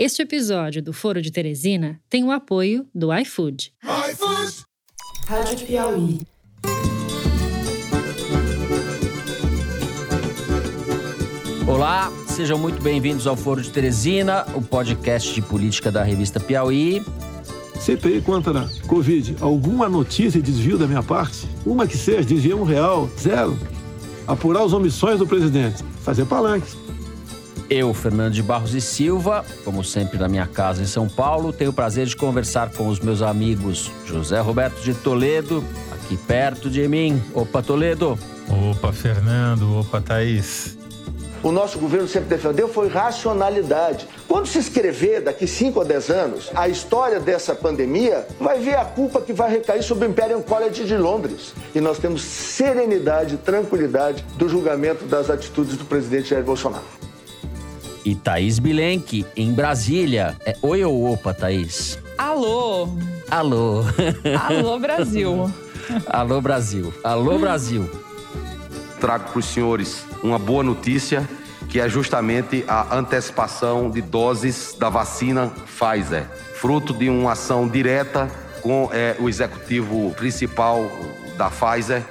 Este episódio do Foro de Teresina tem o apoio do iFood. iFood! Rádio Piauí. Olá, sejam muito bem-vindos ao Foro de Teresina, o podcast de política da revista Piauí. CPI contra Covid. Alguma notícia de desvio da minha parte? Uma que seja, desvio um real, zero. Apurar as omissões do presidente. Fazer palanques. Eu, Fernando de Barros e Silva, como sempre na minha casa em São Paulo, tenho o prazer de conversar com os meus amigos José Roberto de Toledo, aqui perto de mim. Opa, Toledo. Opa, Fernando. Opa, Thaís. O nosso governo sempre defendeu foi racionalidade. Quando se escrever daqui 5 a 10 anos a história dessa pandemia, vai ver a culpa que vai recair sobre o Imperial College de Londres. E nós temos serenidade, tranquilidade do julgamento das atitudes do presidente Jair Bolsonaro e Thaís Bilenque, em Brasília. É oi ou opa, Thaís? Alô! Alô! Alô, Brasil! Alô, Brasil! Alô, Brasil! Trago para os senhores uma boa notícia, que é justamente a antecipação de doses da vacina Pfizer, fruto de uma ação direta com é, o executivo principal da Pfizer,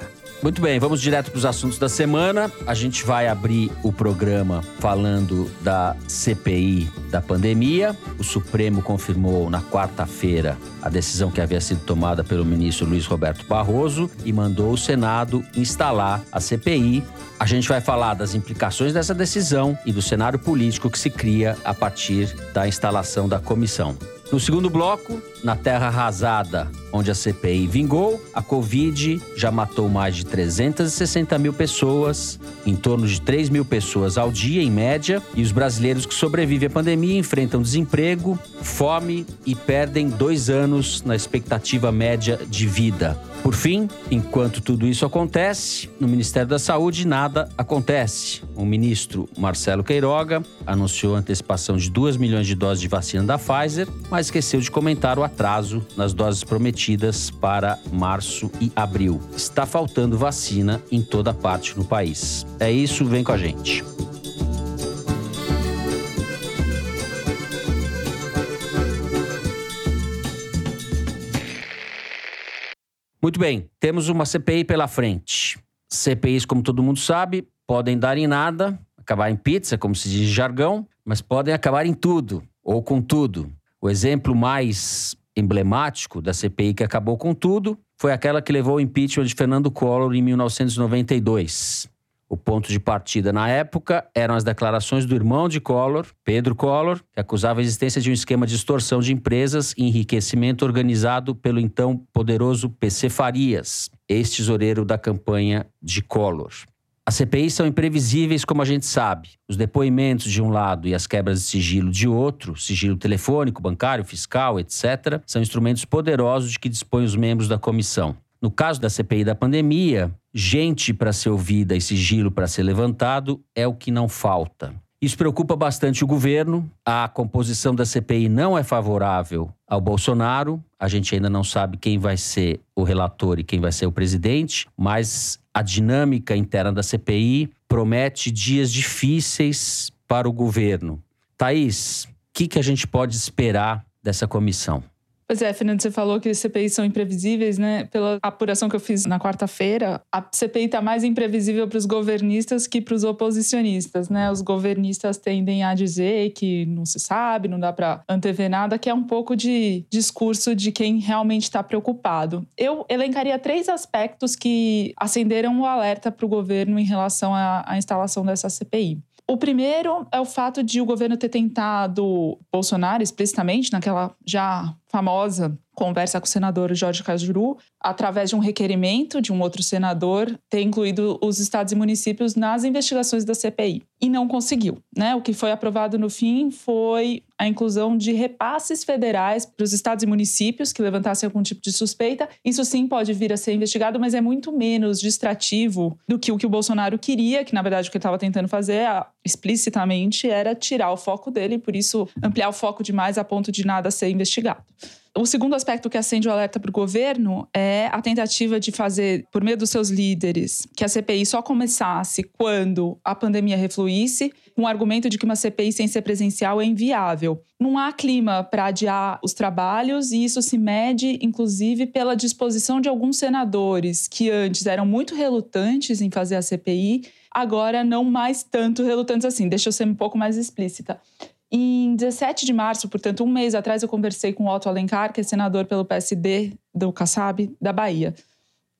muito bem, vamos direto para os assuntos da semana. A gente vai abrir o programa falando da CPI da pandemia. O Supremo confirmou na quarta-feira a decisão que havia sido tomada pelo ministro Luiz Roberto Barroso e mandou o Senado instalar a CPI. A gente vai falar das implicações dessa decisão e do cenário político que se cria a partir da instalação da comissão. No segundo bloco, na terra arrasada, onde a CPI vingou, a Covid já matou mais de 360 mil pessoas, em torno de 3 mil pessoas ao dia, em média, e os brasileiros que sobrevivem à pandemia enfrentam desemprego, fome e perdem dois anos na expectativa média de vida. Por fim, enquanto tudo isso acontece, no Ministério da Saúde nada acontece. O ministro Marcelo Queiroga anunciou a antecipação de 2 milhões de doses de vacina da Pfizer, mas esqueceu de comentar o atraso nas doses prometidas para março e abril. Está faltando vacina em toda parte no país. É isso, vem com a gente. Muito bem, temos uma CPI pela frente. CPIs, como todo mundo sabe, podem dar em nada, acabar em pizza, como se diz em jargão, mas podem acabar em tudo, ou com tudo. O exemplo mais emblemático da CPI que acabou com tudo foi aquela que levou ao impeachment de Fernando Collor em 1992. O ponto de partida na época eram as declarações do irmão de Collor, Pedro Collor, que acusava a existência de um esquema de extorsão de empresas e enriquecimento organizado pelo então poderoso PC Farias, ex-tesoureiro da campanha de Collor. As CPIs são imprevisíveis, como a gente sabe. Os depoimentos de um lado e as quebras de sigilo de outro, sigilo telefônico, bancário, fiscal, etc., são instrumentos poderosos de que dispõem os membros da comissão. No caso da CPI da pandemia, gente para ser ouvida e sigilo para ser levantado é o que não falta. Isso preocupa bastante o governo. A composição da CPI não é favorável ao Bolsonaro. A gente ainda não sabe quem vai ser o relator e quem vai ser o presidente, mas a dinâmica interna da CPI promete dias difíceis para o governo. Thaís, o que, que a gente pode esperar dessa comissão? Pois é, Fernando, você falou que as CPIs são imprevisíveis, né? Pela apuração que eu fiz na quarta-feira, a CPI está mais imprevisível para os governistas que para os oposicionistas, né? Os governistas tendem a dizer que não se sabe, não dá para antever nada, que é um pouco de discurso de quem realmente está preocupado. Eu elencaria três aspectos que acenderam o alerta para o governo em relação à, à instalação dessa CPI. O primeiro é o fato de o governo ter tentado Bolsonaro explicitamente, naquela já famosa conversa com o senador Jorge Cajuru, através de um requerimento de um outro senador, ter incluído os estados e municípios nas investigações da CPI. E não conseguiu. Né? O que foi aprovado no fim foi a inclusão de repasses federais para os estados e municípios que levantassem algum tipo de suspeita. Isso sim pode vir a ser investigado, mas é muito menos distrativo do que o que o Bolsonaro queria, que na verdade o que ele estava tentando fazer explicitamente era tirar o foco dele, e por isso ampliar o foco demais a ponto de nada ser investigado. O segundo aspecto que acende o alerta para o governo é a tentativa de fazer, por meio dos seus líderes, que a CPI só começasse quando a pandemia refluísse, o argumento de que uma CPI sem ser presencial é inviável. Não há clima para adiar os trabalhos e isso se mede, inclusive, pela disposição de alguns senadores que antes eram muito relutantes em fazer a CPI, agora não mais tanto relutantes assim. Deixa eu ser um pouco mais explícita. Em 17 de março, portanto, um mês atrás, eu conversei com o Otto Alencar, que é senador pelo PSD do Kassab, da Bahia.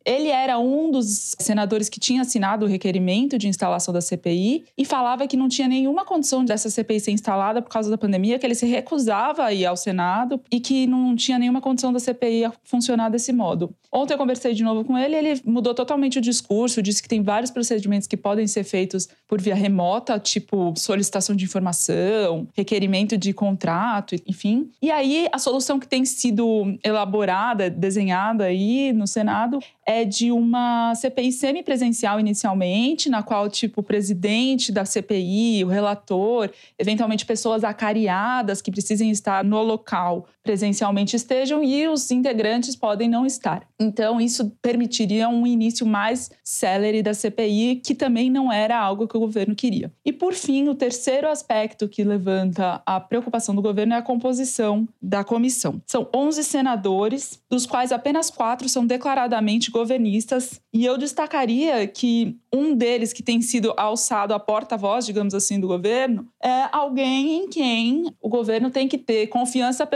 Ele era um dos senadores que tinha assinado o requerimento de instalação da CPI e falava que não tinha nenhuma condição dessa CPI ser instalada por causa da pandemia, que ele se recusava a ir ao Senado e que não tinha nenhuma condição da CPI funcionar desse modo. Ontem eu conversei de novo com ele, ele mudou totalmente o discurso, disse que tem vários procedimentos que podem ser feitos por via remota, tipo solicitação de informação, requerimento de contrato, enfim. E aí a solução que tem sido elaborada, desenhada aí no Senado é de uma CPI semipresencial inicialmente, na qual tipo o presidente da CPI, o relator, eventualmente pessoas acariadas que precisem estar no local presencialmente estejam e os integrantes podem não estar. Então, isso permitiria um início mais célere da CPI, que também não era algo que o governo queria. E, por fim, o terceiro aspecto que levanta a preocupação do governo é a composição da comissão. São 11 senadores, dos quais apenas quatro são declaradamente governistas, e eu destacaria que um deles que tem sido alçado a porta-voz, digamos assim, do governo, é alguém em quem o governo tem que ter confiança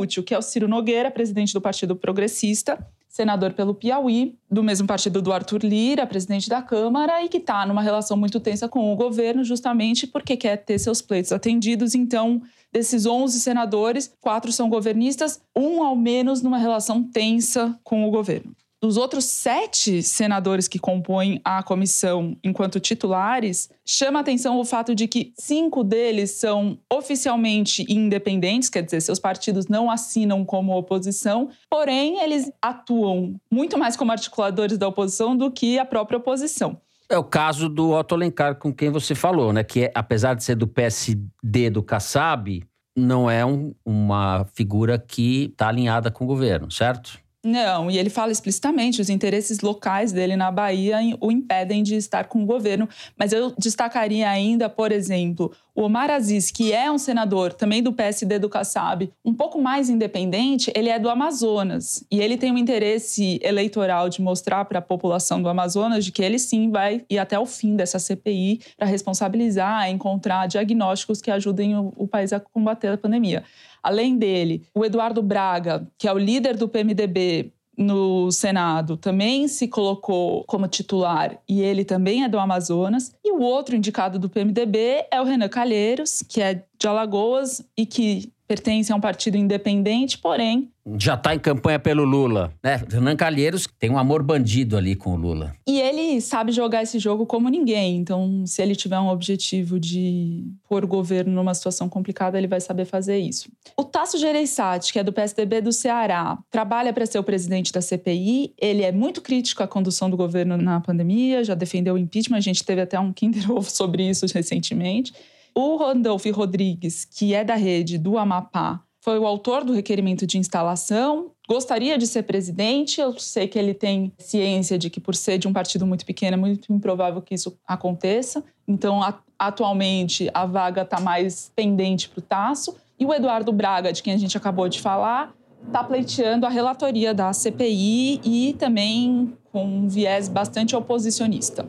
peronomútil, que é o Ciro Nogueira, presidente do Partido Progressista, senador pelo Piauí, do mesmo partido do Arthur Lira, presidente da Câmara, e que está numa relação muito tensa com o governo, justamente porque quer ter seus pleitos atendidos. Então, desses 11 senadores, quatro são governistas, um ao menos numa relação tensa com o governo. Dos outros sete senadores que compõem a comissão enquanto titulares, chama atenção o fato de que cinco deles são oficialmente independentes, quer dizer, seus partidos não assinam como oposição, porém eles atuam muito mais como articuladores da oposição do que a própria oposição. É o caso do Otto Alencar, com quem você falou, né? Que é, apesar de ser do PSD do Kassab, não é um, uma figura que está alinhada com o governo, certo? Não, e ele fala explicitamente: os interesses locais dele na Bahia o impedem de estar com o governo. Mas eu destacaria ainda, por exemplo, o Omar Aziz, que é um senador também do PSD do Kassab, um pouco mais independente, ele é do Amazonas. E ele tem um interesse eleitoral de mostrar para a população do Amazonas de que ele sim vai ir até o fim dessa CPI para responsabilizar, encontrar diagnósticos que ajudem o, o país a combater a pandemia. Além dele, o Eduardo Braga, que é o líder do PMDB no Senado, também se colocou como titular e ele também é do Amazonas. E o outro indicado do PMDB é o Renan Calheiros, que é de Alagoas e que pertence a um partido independente, porém. Já está em campanha pelo Lula, né? Renan Calheiros tem um amor bandido ali com o Lula. E ele sabe jogar esse jogo como ninguém. Então, se ele tiver um objetivo de pôr o governo numa situação complicada, ele vai saber fazer isso. O Tasso Gereissati, que é do PSDB do Ceará, trabalha para ser o presidente da CPI. Ele é muito crítico à condução do governo na pandemia, já defendeu o impeachment. A gente teve até um Kinder Ovo sobre isso recentemente. O Randolph Rodrigues, que é da rede do Amapá, foi o autor do requerimento de instalação. Gostaria de ser presidente. Eu sei que ele tem ciência de que, por ser de um partido muito pequeno, é muito improvável que isso aconteça. Então, atualmente, a vaga está mais pendente para o Tasso. E o Eduardo Braga, de quem a gente acabou de falar, está pleiteando a relatoria da CPI e também com um viés bastante oposicionista.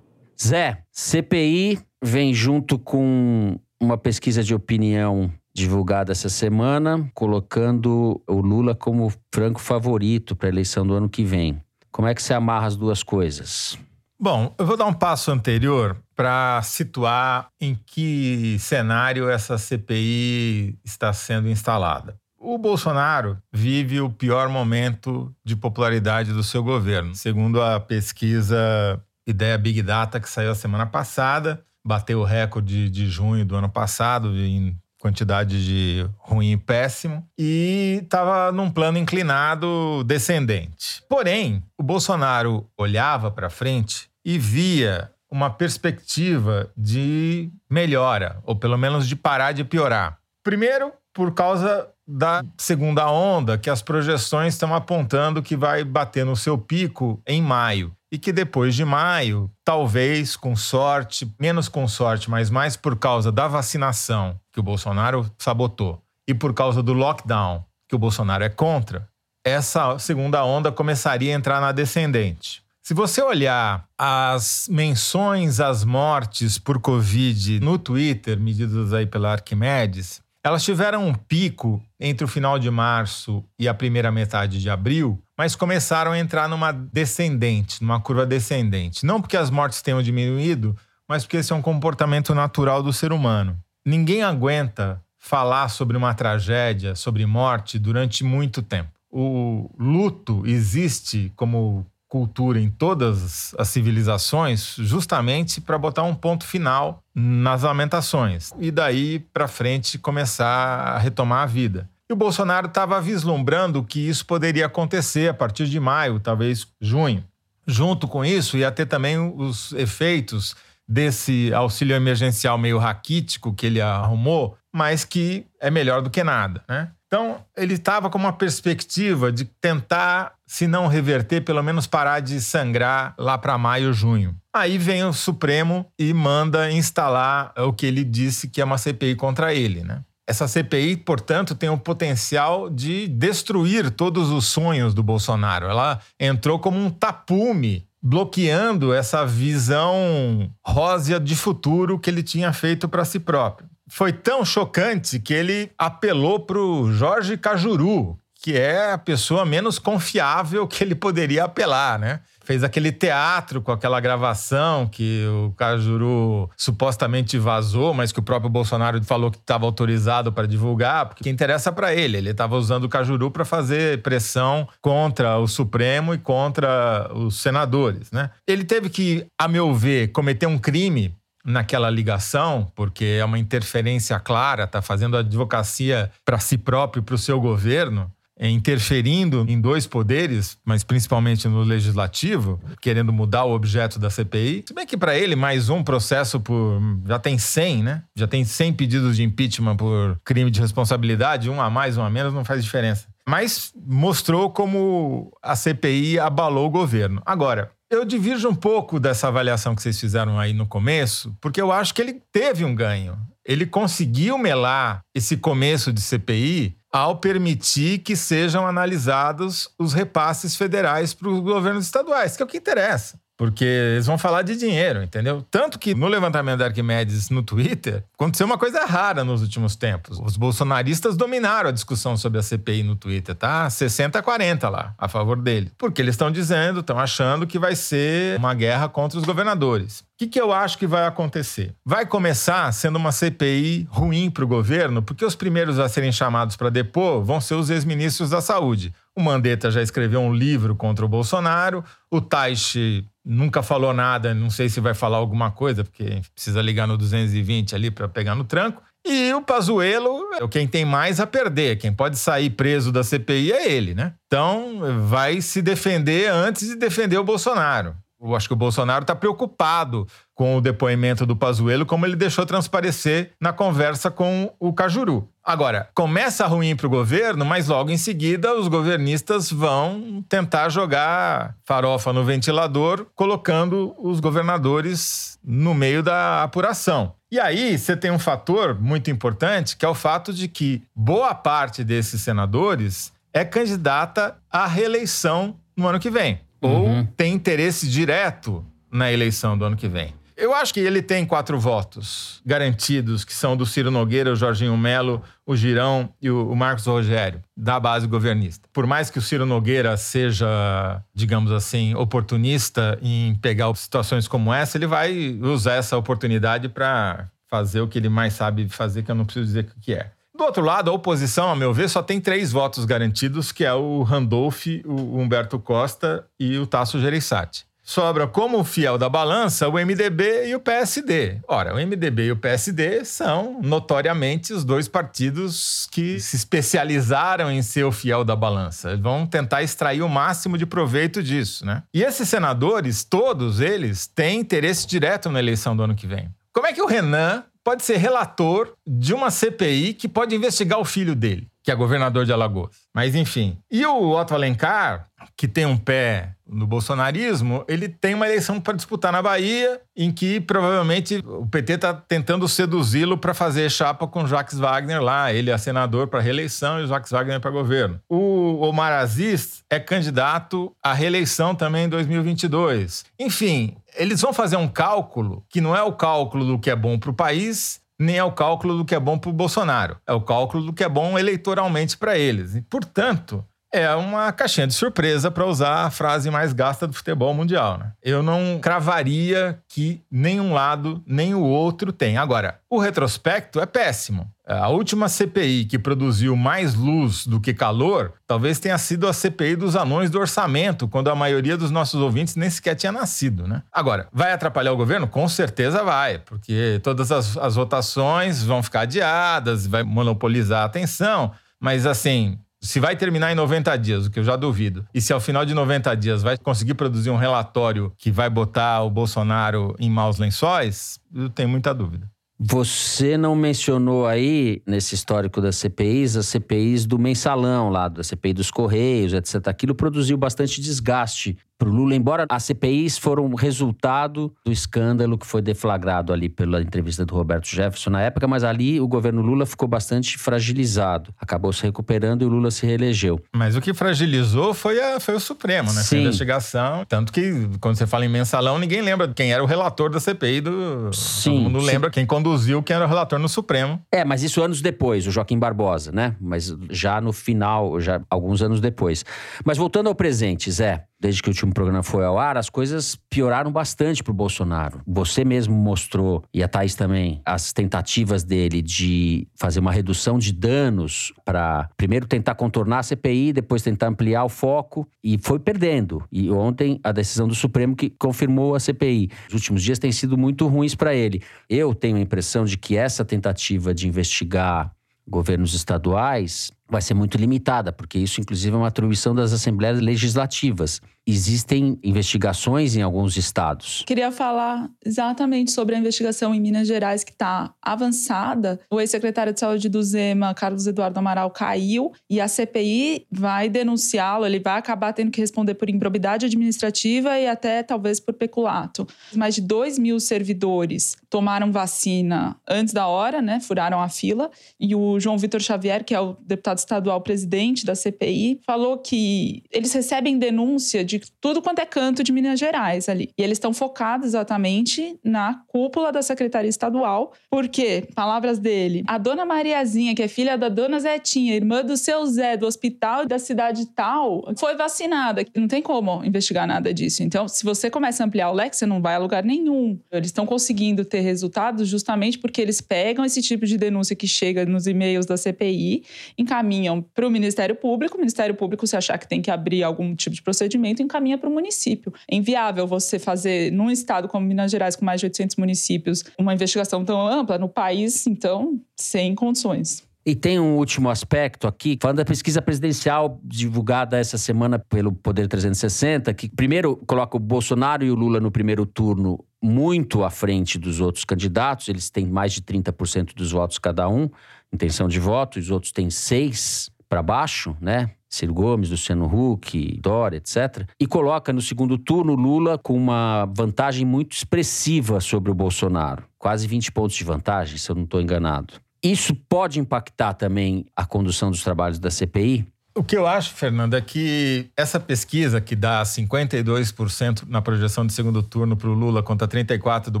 Zé, CPI vem junto com uma pesquisa de opinião divulgada essa semana, colocando o Lula como franco favorito para a eleição do ano que vem. Como é que você amarra as duas coisas? Bom, eu vou dar um passo anterior para situar em que cenário essa CPI está sendo instalada. O Bolsonaro vive o pior momento de popularidade do seu governo. Segundo a pesquisa Ideia Big Data, que saiu a semana passada, bateu o recorde de junho do ano passado em quantidade de ruim e péssimo, e estava num plano inclinado descendente. Porém, o Bolsonaro olhava para frente e via uma perspectiva de melhora, ou pelo menos de parar de piorar. Primeiro, por causa da segunda onda, que as projeções estão apontando que vai bater no seu pico em maio. E que depois de maio, talvez com sorte, menos com sorte, mas mais por causa da vacinação que o Bolsonaro sabotou e por causa do lockdown que o Bolsonaro é contra, essa segunda onda começaria a entrar na descendente. Se você olhar as menções às mortes por Covid no Twitter, medidas aí pela Arquimedes, elas tiveram um pico entre o final de março e a primeira metade de abril, mas começaram a entrar numa descendente, numa curva descendente. Não porque as mortes tenham diminuído, mas porque esse é um comportamento natural do ser humano. Ninguém aguenta falar sobre uma tragédia, sobre morte, durante muito tempo. O luto existe como cultura em todas as civilizações, justamente para botar um ponto final nas lamentações e daí para frente começar a retomar a vida. E o Bolsonaro estava vislumbrando que isso poderia acontecer a partir de maio, talvez junho. Junto com isso, ia ter também os efeitos desse auxílio emergencial meio raquítico que ele arrumou, mas que é melhor do que nada, né? Então, ele estava com uma perspectiva de tentar, se não reverter, pelo menos parar de sangrar lá para maio, junho. Aí vem o Supremo e manda instalar o que ele disse que é uma CPI contra ele, né? Essa CPI, portanto, tem o potencial de destruir todos os sonhos do Bolsonaro. Ela entrou como um tapume bloqueando essa visão rósea de futuro que ele tinha feito para si próprio foi tão chocante que ele apelou para o Jorge Cajuru, que é a pessoa menos confiável que ele poderia apelar, né? Fez aquele teatro com aquela gravação que o Cajuru supostamente vazou, mas que o próprio Bolsonaro falou que estava autorizado para divulgar, porque interessa para ele. Ele estava usando o Cajuru para fazer pressão contra o Supremo e contra os senadores, né? Ele teve que, a meu ver, cometer um crime naquela ligação, porque é uma interferência clara, está fazendo advocacia para si próprio, para o seu governo, é, interferindo em dois poderes, mas principalmente no legislativo, querendo mudar o objeto da CPI. Se bem que para ele mais um processo por já tem 100, né? Já tem 100 pedidos de impeachment por crime de responsabilidade, um a mais, um a menos, não faz diferença. Mas mostrou como a CPI abalou o governo. Agora, eu divirjo um pouco dessa avaliação que vocês fizeram aí no começo, porque eu acho que ele teve um ganho. Ele conseguiu melar esse começo de CPI ao permitir que sejam analisados os repasses federais para os governos estaduais, que é o que interessa. Porque eles vão falar de dinheiro, entendeu? Tanto que no levantamento da Arquimedes no Twitter, aconteceu uma coisa rara nos últimos tempos. Os bolsonaristas dominaram a discussão sobre a CPI no Twitter, tá? 60 a 40 lá, a favor dele. Porque eles estão dizendo, estão achando que vai ser uma guerra contra os governadores. O que, que eu acho que vai acontecer? Vai começar sendo uma CPI ruim para o governo, porque os primeiros a serem chamados para depor vão ser os ex-ministros da Saúde. O Mandetta já escreveu um livro contra o Bolsonaro, o Taishi nunca falou nada, não sei se vai falar alguma coisa, porque precisa ligar no 220 ali para pegar no tranco. E o Pazuello é quem tem mais a perder, quem pode sair preso da CPI é ele, né? Então vai se defender antes de defender o Bolsonaro. Eu acho que o Bolsonaro está preocupado com o depoimento do Pazuello, como ele deixou transparecer na conversa com o Cajuru. Agora, começa ruim para o governo, mas logo em seguida os governistas vão tentar jogar farofa no ventilador, colocando os governadores no meio da apuração. E aí você tem um fator muito importante, que é o fato de que boa parte desses senadores é candidata à reeleição no ano que vem ou uhum. tem interesse direto na eleição do ano que vem. Eu acho que ele tem quatro votos garantidos, que são do Ciro Nogueira, o Jorginho Melo, o Girão e o Marcos Rogério, da base governista. Por mais que o Ciro Nogueira seja, digamos assim, oportunista em pegar situações como essa, ele vai usar essa oportunidade para fazer o que ele mais sabe fazer, que eu não preciso dizer o que é. Do outro lado, a oposição, a meu ver, só tem três votos garantidos, que é o Randolph, o Humberto Costa e o Tasso Gereissati. Sobra como fiel da balança o MDB e o PSD. Ora, o MDB e o PSD são notoriamente os dois partidos que se especializaram em ser o fiel da balança. Eles vão tentar extrair o máximo de proveito disso, né? E esses senadores, todos eles, têm interesse direto na eleição do ano que vem. Como é que o Renan pode ser relator de uma CPI que pode investigar o filho dele, que é governador de Alagoas. Mas enfim. E o Otto Alencar, que tem um pé no bolsonarismo, ele tem uma eleição para disputar na Bahia, em que provavelmente o PT está tentando seduzi-lo para fazer chapa com Jacques Wagner lá. Ele é senador para reeleição e Jacques Wagner para governo. O Omar Aziz é candidato à reeleição também em 2022. Enfim, eles vão fazer um cálculo que não é o cálculo do que é bom para o país, nem é o cálculo do que é bom para o Bolsonaro. É o cálculo do que é bom eleitoralmente para eles. E, portanto, é uma caixinha de surpresa para usar a frase mais gasta do futebol mundial. Né? Eu não cravaria que nenhum lado nem o outro tem. Agora, o retrospecto é péssimo. A última CPI que produziu mais luz do que calor talvez tenha sido a CPI dos anões do orçamento, quando a maioria dos nossos ouvintes nem sequer tinha nascido, né? Agora, vai atrapalhar o governo? Com certeza vai, porque todas as, as votações vão ficar adiadas, vai monopolizar a atenção. Mas, assim, se vai terminar em 90 dias, o que eu já duvido, e se ao final de 90 dias vai conseguir produzir um relatório que vai botar o Bolsonaro em maus lençóis, eu tenho muita dúvida. Você não mencionou aí, nesse histórico das CPIs, as CPIs do mensalão lá, da CPI dos Correios, etc. Aquilo produziu bastante desgaste para o Lula, embora as CPIs foram resultado do escândalo que foi deflagrado ali pela entrevista do Roberto Jefferson na época, mas ali o governo Lula ficou bastante fragilizado. Acabou se recuperando e o Lula se reelegeu. Mas o que fragilizou foi, a, foi o Supremo, né? Sim. a investigação. Tanto que quando você fala em mensalão, ninguém lembra quem era o relator da CPI do. Sim. Todo mundo lembra sim. quem conduziu quem era o relator no Supremo. É, mas isso anos depois, o Joaquim Barbosa, né? Mas já no final, já alguns anos depois. Mas voltando ao presente, Zé desde que o último programa foi ao ar, as coisas pioraram bastante para o Bolsonaro. Você mesmo mostrou, e a Thaís também, as tentativas dele de fazer uma redução de danos para primeiro tentar contornar a CPI, depois tentar ampliar o foco, e foi perdendo. E ontem a decisão do Supremo que confirmou a CPI. Os últimos dias têm sido muito ruins para ele. Eu tenho a impressão de que essa tentativa de investigar governos estaduais vai ser muito limitada, porque isso, inclusive, é uma atribuição das assembleias legislativas. Existem investigações em alguns estados. Queria falar exatamente sobre a investigação em Minas Gerais, que está avançada. O ex-secretário de Saúde do Zema, Carlos Eduardo Amaral, caiu e a CPI vai denunciá-lo. Ele vai acabar tendo que responder por improbidade administrativa e até talvez por peculato. Mais de 2 mil servidores tomaram vacina antes da hora, né? Furaram a fila. E o João Vitor Xavier, que é o deputado estadual presidente da CPI, falou que eles recebem denúncia de tudo quanto é canto de Minas Gerais ali. E eles estão focados exatamente na cúpula da Secretaria Estadual, porque, palavras dele, a dona Mariazinha, que é filha da dona Zetinha, irmã do seu Zé, do hospital da cidade tal, foi vacinada. Não tem como investigar nada disso. Então, se você começa a ampliar o leque, você não vai a lugar nenhum. Eles estão conseguindo ter resultados justamente porque eles pegam esse tipo de denúncia que chega nos e-mails da CPI, encaminham encaminham para o Ministério Público. O Ministério Público, se achar que tem que abrir algum tipo de procedimento, encaminha para o município. É inviável você fazer, num estado como Minas Gerais, com mais de 800 municípios, uma investigação tão ampla. No país, então, sem condições. E tem um último aspecto aqui, falando da pesquisa presidencial divulgada essa semana pelo Poder 360, que primeiro coloca o Bolsonaro e o Lula no primeiro turno muito à frente dos outros candidatos, eles têm mais de 30% dos votos cada um intenção de voto, os outros têm seis para baixo, né? Ciro Gomes, Luciano Huck, Dória, etc. E coloca no segundo turno Lula com uma vantagem muito expressiva sobre o Bolsonaro. Quase 20 pontos de vantagem, se eu não estou enganado. Isso pode impactar também a condução dos trabalhos da CPI? O que eu acho, Fernanda, é que essa pesquisa que dá 52% na projeção de segundo turno para o Lula contra 34% do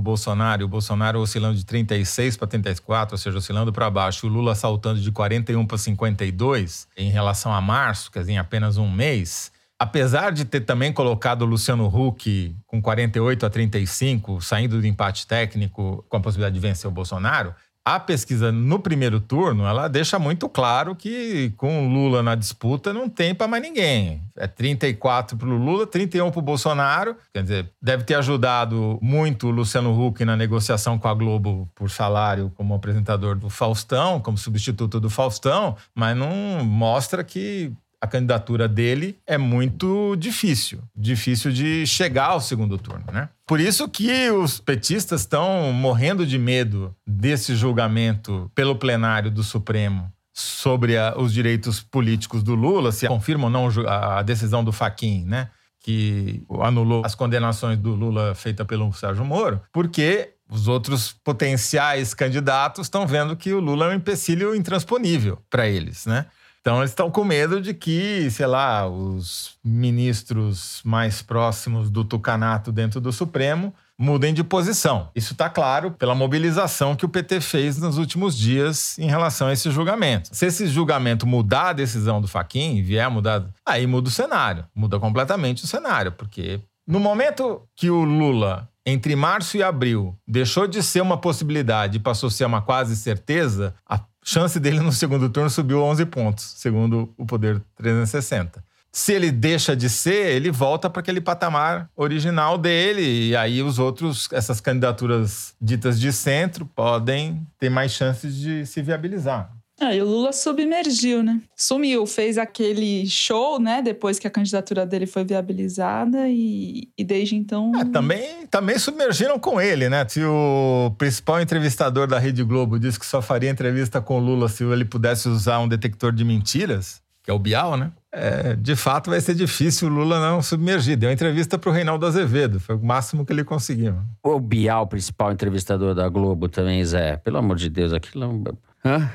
Bolsonaro, o Bolsonaro oscilando de 36% para 34%, ou seja, oscilando para baixo, o Lula saltando de 41% para 52% em relação a março, quer dizer, em apenas um mês, apesar de ter também colocado o Luciano Huck com 48 a 35, saindo do empate técnico com a possibilidade de vencer o Bolsonaro, a pesquisa no primeiro turno, ela deixa muito claro que com o Lula na disputa não tem para mais ninguém. É 34 para o Lula, 31 para o Bolsonaro. Quer dizer, deve ter ajudado muito o Luciano Huck na negociação com a Globo por salário como apresentador do Faustão, como substituto do Faustão, mas não mostra que a candidatura dele é muito difícil, difícil de chegar ao segundo turno, né? Por isso que os petistas estão morrendo de medo desse julgamento pelo plenário do Supremo sobre a, os direitos políticos do Lula, se confirma ou não a decisão do Faquin, né? Que anulou as condenações do Lula feita pelo Sérgio Moro, porque os outros potenciais candidatos estão vendo que o Lula é um empecilho intransponível para eles, né? Então eles estão com medo de que, sei lá, os ministros mais próximos do tucanato dentro do Supremo mudem de posição. Isso está claro pela mobilização que o PT fez nos últimos dias em relação a esse julgamento. Se esse julgamento mudar a decisão do Faquin, vier mudar, aí muda o cenário, muda completamente o cenário, porque no momento que o Lula entre março e abril deixou de ser uma possibilidade e passou a ser uma quase certeza, a chance dele no segundo turno subiu 11 pontos, segundo o Poder 360. Se ele deixa de ser, ele volta para aquele patamar original dele. E aí os outros, essas candidaturas ditas de centro, podem ter mais chances de se viabilizar. Ah, e o Lula submergiu, né? Sumiu, fez aquele show, né? Depois que a candidatura dele foi viabilizada e, e desde então. É, também, também submergiram com ele, né? Se o principal entrevistador da Rede Globo disse que só faria entrevista com o Lula se ele pudesse usar um detector de mentiras, que é o Bial, né? É, de fato, vai ser difícil o Lula não submergir. Deu entrevista para o Reinaldo Azevedo, foi o máximo que ele conseguiu. O Bial, principal entrevistador da Globo, também, Zé. Pelo amor de Deus, aquilo é um. Hã?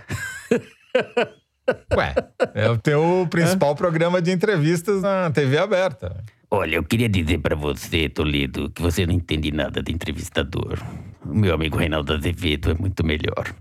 Ué, é o teu principal programa de entrevistas na TV aberta. Olha, eu queria dizer para você, Toledo, que você não entende nada de entrevistador. O meu amigo Reinaldo Azevedo é muito melhor.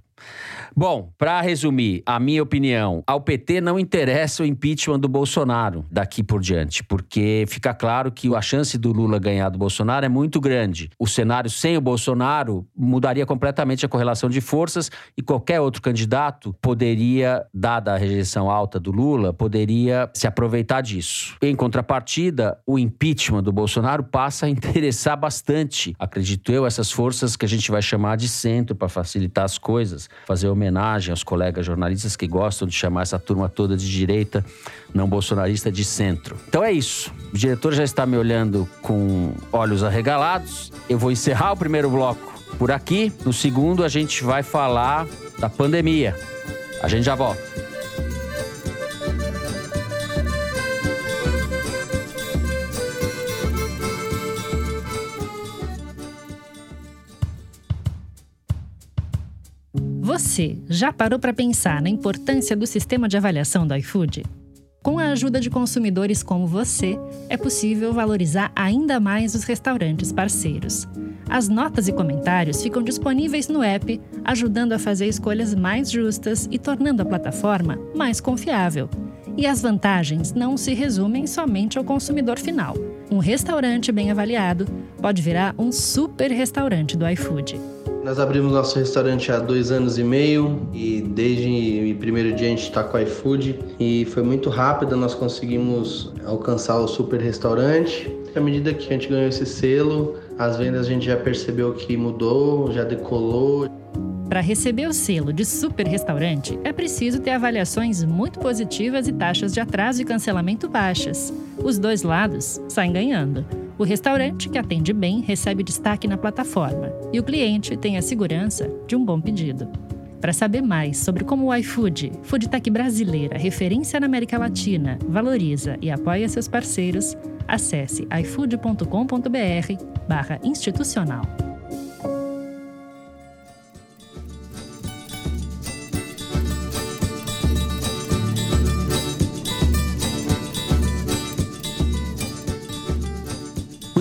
Bom, para resumir, a minha opinião, ao PT não interessa o impeachment do Bolsonaro daqui por diante, porque fica claro que a chance do Lula ganhar do Bolsonaro é muito grande. O cenário sem o Bolsonaro mudaria completamente a correlação de forças e qualquer outro candidato poderia, dada a rejeição alta do Lula, poderia se aproveitar disso. Em contrapartida, o impeachment do Bolsonaro passa a interessar bastante, acredito eu, essas forças que a gente vai chamar de centro para facilitar as coisas, fazer homenagem homenagem aos colegas jornalistas que gostam de chamar essa turma toda de direita, não bolsonarista, de centro. Então é isso. O diretor já está me olhando com olhos arregalados. Eu vou encerrar o primeiro bloco por aqui. No segundo, a gente vai falar da pandemia. A gente já volta. Você já parou para pensar na importância do sistema de avaliação do iFood? Com a ajuda de consumidores como você, é possível valorizar ainda mais os restaurantes parceiros. As notas e comentários ficam disponíveis no app, ajudando a fazer escolhas mais justas e tornando a plataforma mais confiável. E as vantagens não se resumem somente ao consumidor final. Um restaurante bem avaliado pode virar um super restaurante do iFood. Nós abrimos nosso restaurante há dois anos e meio e desde o primeiro dia a gente está com o iFood e foi muito rápido, nós conseguimos alcançar o super restaurante. À medida que a gente ganhou esse selo, as vendas a gente já percebeu que mudou, já decolou. Para receber o selo de super restaurante, é preciso ter avaliações muito positivas e taxas de atraso e cancelamento baixas. Os dois lados saem ganhando. O restaurante que atende bem recebe destaque na plataforma e o cliente tem a segurança de um bom pedido. Para saber mais sobre como o iFood, foodtech brasileira, referência na América Latina, valoriza e apoia seus parceiros, acesse ifood.com.br/institucional.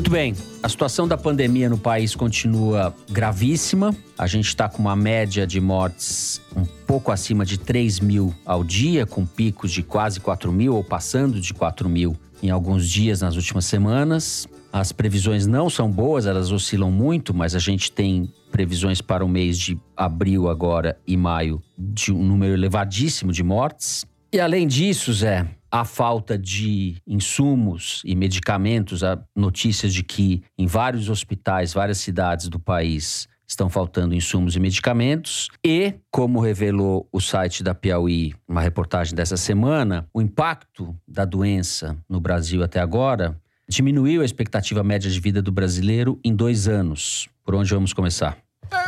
Muito bem. A situação da pandemia no país continua gravíssima. A gente está com uma média de mortes um pouco acima de 3 mil ao dia, com picos de quase 4 mil ou passando de 4 mil em alguns dias nas últimas semanas. As previsões não são boas, elas oscilam muito, mas a gente tem previsões para o mês de abril agora e maio de um número elevadíssimo de mortes. E além disso, Zé, a falta de insumos e medicamentos, há notícias de que em vários hospitais, várias cidades do país, estão faltando insumos e medicamentos. E, como revelou o site da Piauí, uma reportagem dessa semana, o impacto da doença no Brasil até agora diminuiu a expectativa média de vida do brasileiro em dois anos. Por onde vamos começar?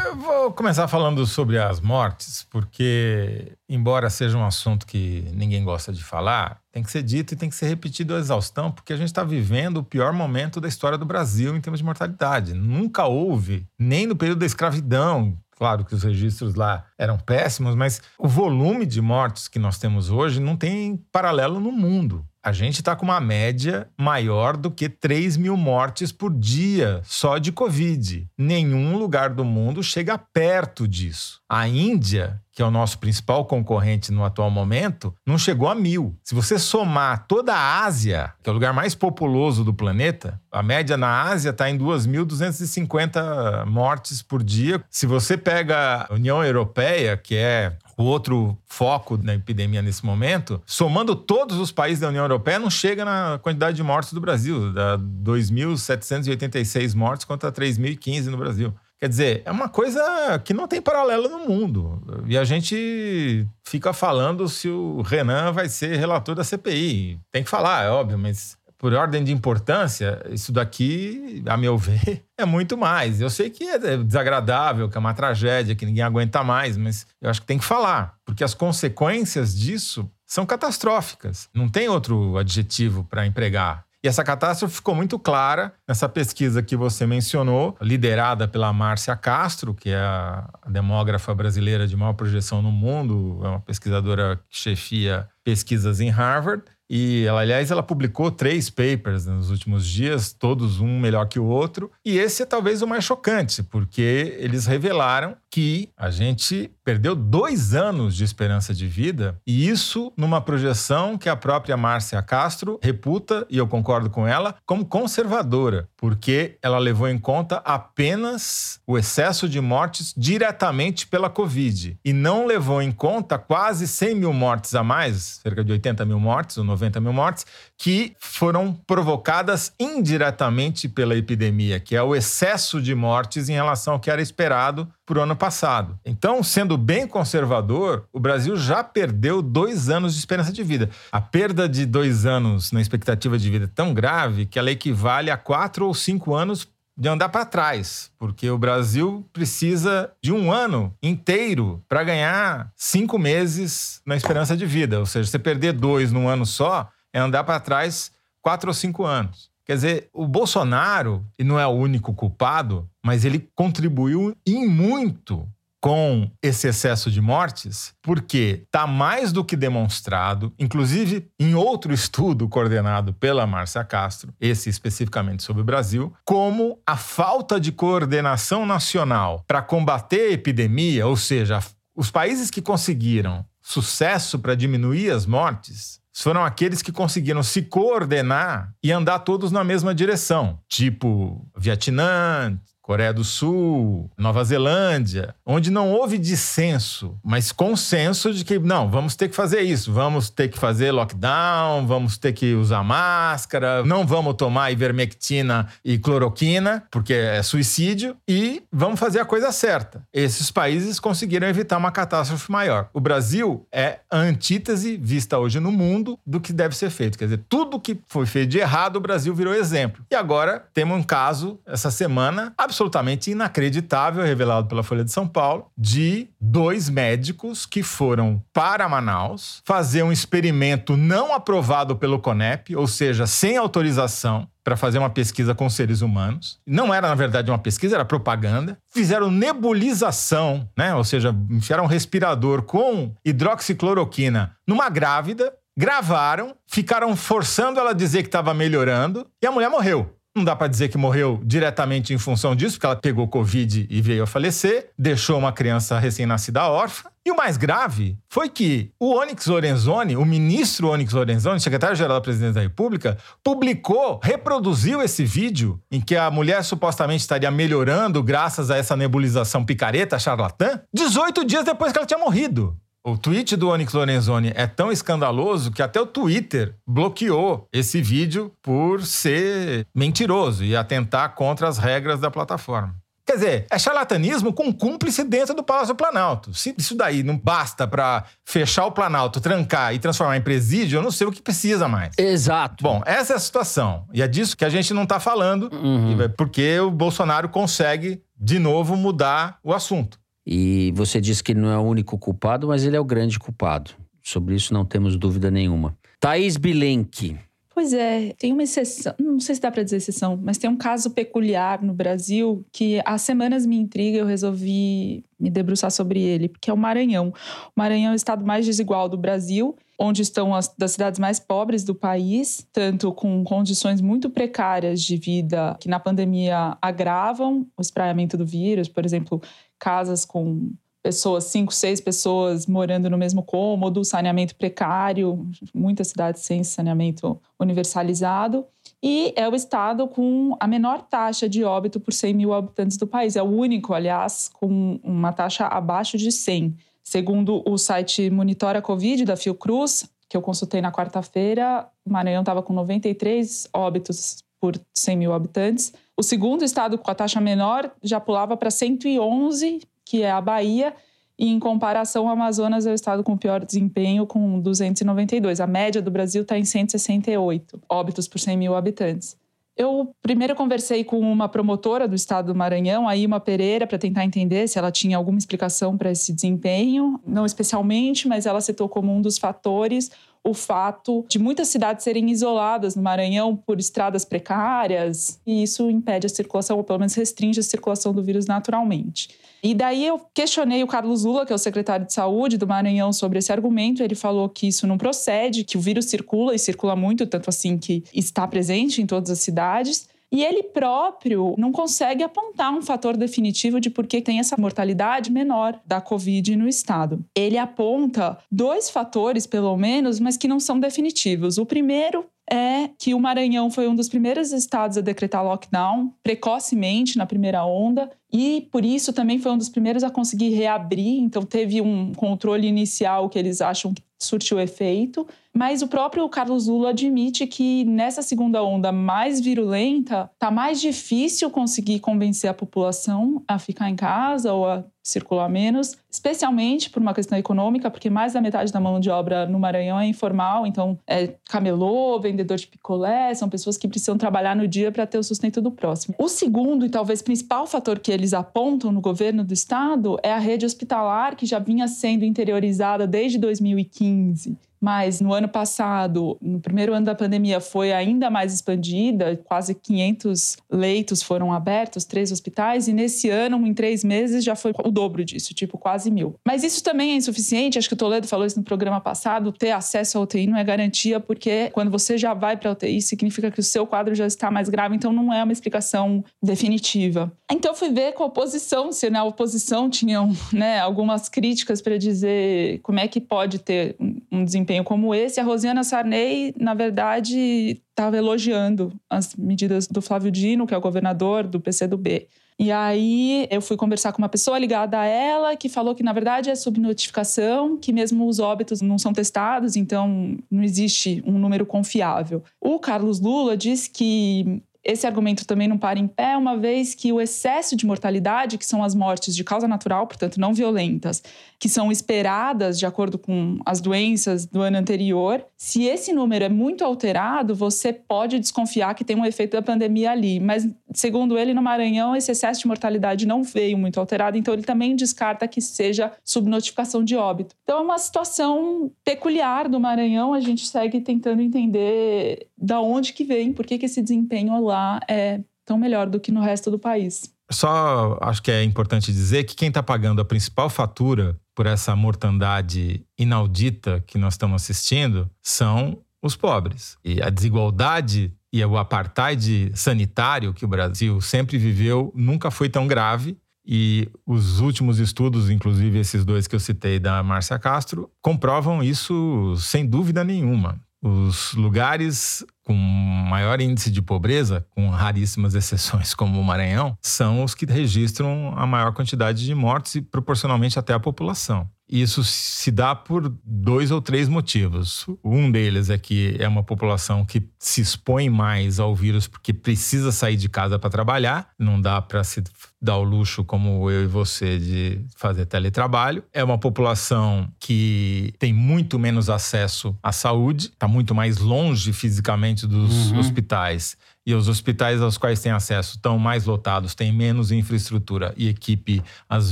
Eu vou começar falando sobre as mortes, porque, embora seja um assunto que ninguém gosta de falar, tem que ser dito e tem que ser repetido a exaustão, porque a gente está vivendo o pior momento da história do Brasil em termos de mortalidade. Nunca houve, nem no período da escravidão, Claro que os registros lá eram péssimos, mas o volume de mortes que nós temos hoje não tem paralelo no mundo. A gente está com uma média maior do que 3 mil mortes por dia só de Covid. Nenhum lugar do mundo chega perto disso. A Índia, que é o nosso principal concorrente no atual momento, não chegou a mil. Se você somar toda a Ásia, que é o lugar mais populoso do planeta, a média na Ásia está em 2.250 mortes por dia. Se você pega a União Europeia, que é o outro foco da epidemia nesse momento, somando todos os países da União Europeia, não chega na quantidade de mortes do Brasil, da 2.786 mortes contra 3.015 no Brasil. Quer dizer, é uma coisa que não tem paralelo no mundo. E a gente fica falando se o Renan vai ser relator da CPI. Tem que falar, é óbvio, mas por ordem de importância, isso daqui, a meu ver, é muito mais. Eu sei que é desagradável, que é uma tragédia, que ninguém aguenta mais, mas eu acho que tem que falar, porque as consequências disso são catastróficas. Não tem outro adjetivo para empregar. E essa catástrofe ficou muito clara nessa pesquisa que você mencionou, liderada pela Márcia Castro, que é a demógrafa brasileira de maior projeção no mundo, é uma pesquisadora que chefia pesquisas em Harvard. E ela, aliás, ela publicou três papers nos últimos dias, todos um melhor que o outro. E esse é talvez o mais chocante, porque eles revelaram que a gente perdeu dois anos de esperança de vida, e isso numa projeção que a própria Márcia Castro reputa, e eu concordo com ela, como conservadora, porque ela levou em conta apenas o excesso de mortes diretamente pela Covid, e não levou em conta quase 100 mil mortes a mais, cerca de 80 mil mortes, ou 90 mil mortes, que foram provocadas indiretamente pela epidemia, que é o excesso de mortes em relação ao que era esperado para o ano passado. Então, sendo bem conservador, o Brasil já perdeu dois anos de esperança de vida. A perda de dois anos na expectativa de vida é tão grave que ela equivale a quatro ou cinco anos de andar para trás, porque o Brasil precisa de um ano inteiro para ganhar cinco meses na esperança de vida. Ou seja, você perder dois num ano só é andar para trás quatro ou cinco anos. Quer dizer, o Bolsonaro, e não é o único culpado, mas ele contribuiu em muito com esse excesso de mortes, porque está mais do que demonstrado, inclusive em outro estudo coordenado pela Márcia Castro, esse especificamente sobre o Brasil, como a falta de coordenação nacional para combater a epidemia, ou seja, os países que conseguiram sucesso para diminuir as mortes foram aqueles que conseguiram se coordenar e andar todos na mesma direção, tipo Vietnã, Coreia do Sul, Nova Zelândia, onde não houve dissenso, mas consenso de que não, vamos ter que fazer isso, vamos ter que fazer lockdown, vamos ter que usar máscara, não vamos tomar ivermectina e cloroquina, porque é suicídio, e vamos fazer a coisa certa. Esses países conseguiram evitar uma catástrofe maior. O Brasil é a antítese vista hoje no mundo do que deve ser feito. Quer dizer, tudo que foi feito de errado, o Brasil virou exemplo. E agora temos um caso essa semana absolutamente absolutamente inacreditável, revelado pela Folha de São Paulo, de dois médicos que foram para Manaus fazer um experimento não aprovado pelo CONEP, ou seja, sem autorização, para fazer uma pesquisa com seres humanos. Não era, na verdade, uma pesquisa, era propaganda. Fizeram nebulização, né? Ou seja, enfiaram um respirador com hidroxicloroquina numa grávida, gravaram, ficaram forçando ela a dizer que estava melhorando e a mulher morreu. Não dá para dizer que morreu diretamente em função disso, porque ela pegou Covid e veio a falecer, deixou uma criança recém-nascida órfã. E o mais grave foi que o Onyx Lorenzoni, o ministro Onyx Lorenzoni, secretário-geral da Presidência da República, publicou, reproduziu esse vídeo em que a mulher supostamente estaria melhorando graças a essa nebulização picareta, charlatã, 18 dias depois que ela tinha morrido. O tweet do Onyx Lorenzoni é tão escandaloso que até o Twitter bloqueou esse vídeo por ser mentiroso e atentar contra as regras da plataforma. Quer dizer, é charlatanismo com cúmplice dentro do Palácio do Planalto. Se isso daí não basta para fechar o Planalto, trancar e transformar em presídio, eu não sei o que precisa mais. Exato. Bom, essa é a situação. E é disso que a gente não está falando, Uhum. porque o Bolsonaro consegue, de novo, mudar o assunto. E você disse que não é o único culpado, mas ele é o grande culpado. Sobre isso não temos dúvida nenhuma. Thaís Bilenque. Pois é, tem uma exceção, não sei se dá para dizer exceção, mas tem um caso peculiar no Brasil que há semanas me intriga e eu resolvi me debruçar sobre ele, que é o Maranhão. O Maranhão é o estado mais desigual do Brasil, onde estão as das cidades mais pobres do país, tanto com condições muito precárias de vida que na pandemia agravam o espraiamento do vírus, por exemplo, casas com pessoas, cinco, seis pessoas morando no mesmo cômodo, saneamento precário, muitas cidades sem saneamento universalizado. E é o estado com a menor taxa de óbito por 100 mil habitantes do país. É o único, aliás, com uma taxa abaixo de 100. Segundo o site Monitora Covid da Fiocruz, que eu consultei na quarta-feira, o Maranhão estava com 93 óbitos por 100 mil habitantes. O segundo estado com a taxa menor já pulava para 111, que é a Bahia, e em comparação, o Amazonas é o estado com pior desempenho, com 292. A média do Brasil está em 168 óbitos por 100 mil habitantes. Eu primeiro conversei com uma promotora do estado do Maranhão, a Ima Pereira, para tentar entender se ela tinha alguma explicação para esse desempenho. Não especialmente, mas ela citou como um dos fatores o fato de muitas cidades serem isoladas no Maranhão por estradas precárias, e isso impede a circulação, ou pelo menos restringe a circulação do vírus naturalmente. E daí eu questionei o Carlos Lula, que é o secretário de saúde do Maranhão, sobre esse argumento. Ele falou que isso não procede, que o vírus circula e circula muito, tanto assim que está presente em todas as cidades. E ele próprio não consegue apontar um fator definitivo de por que tem essa mortalidade menor da Covid no estado. Ele aponta dois fatores, pelo menos, mas que não são definitivos. O primeiro é que o Maranhão foi um dos primeiros estados a decretar lockdown precocemente na primeira onda e por isso também foi um dos primeiros a conseguir reabrir, então teve um controle inicial que eles acham que surtiu efeito, mas o próprio Carlos Lula admite que nessa segunda onda mais virulenta tá mais difícil conseguir convencer a população a ficar em casa ou a circular menos, especialmente por uma questão econômica, porque mais da metade da mão de obra no Maranhão é informal, então é camelô, vendedor de picolé, são pessoas que precisam trabalhar no dia para ter o sustento do próximo. O segundo e talvez principal fator que eles apontam no governo do estado é a rede hospitalar que já vinha sendo interiorizada desde 2015 mas no ano passado, no primeiro ano da pandemia, foi ainda mais expandida, quase 500 leitos foram abertos, três hospitais, e nesse ano, em três meses, já foi o dobro disso, tipo quase mil. Mas isso também é insuficiente, acho que o Toledo falou isso no programa passado, ter acesso à UTI não é garantia, porque quando você já vai para a UTI, significa que o seu quadro já está mais grave, então não é uma explicação definitiva. Então fui ver com a oposição, se na oposição tinham né, algumas críticas para dizer como é que pode ter um desempenho como esse, a Rosiana Sarney, na verdade, estava elogiando as medidas do Flávio Dino, que é o governador do PCdoB. E aí eu fui conversar com uma pessoa ligada a ela que falou que na verdade é subnotificação, que mesmo os óbitos não são testados, então não existe um número confiável. O Carlos Lula diz que esse argumento também não para em pé, uma vez que o excesso de mortalidade, que são as mortes de causa natural, portanto não violentas, que são esperadas de acordo com as doenças do ano anterior, se esse número é muito alterado, você pode desconfiar que tem um efeito da pandemia ali. Mas, segundo ele, no Maranhão, esse excesso de mortalidade não veio muito alterado, então ele também descarta que seja subnotificação de óbito. Então é uma situação peculiar do Maranhão, a gente segue tentando entender da onde que vem, por que, que esse desempenho lá é tão melhor do que no resto do país. Só acho que é importante dizer que quem está pagando a principal fatura por essa mortandade inaudita que nós estamos assistindo são os pobres. E a desigualdade e o apartheid sanitário que o Brasil sempre viveu nunca foi tão grave. E os últimos estudos, inclusive esses dois que eu citei da Márcia Castro, comprovam isso sem dúvida nenhuma. Os lugares com maior índice de pobreza, com raríssimas exceções como o Maranhão, são os que registram a maior quantidade de mortes e proporcionalmente até a população. Isso se dá por dois ou três motivos. Um deles é que é uma população que se expõe mais ao vírus porque precisa sair de casa para trabalhar, não dá para se dar o luxo como eu e você de fazer teletrabalho. É uma população que tem muito menos acesso à saúde, está muito mais longe fisicamente dos uhum. hospitais. E os hospitais aos quais tem acesso estão mais lotados, têm menos infraestrutura e equipe, às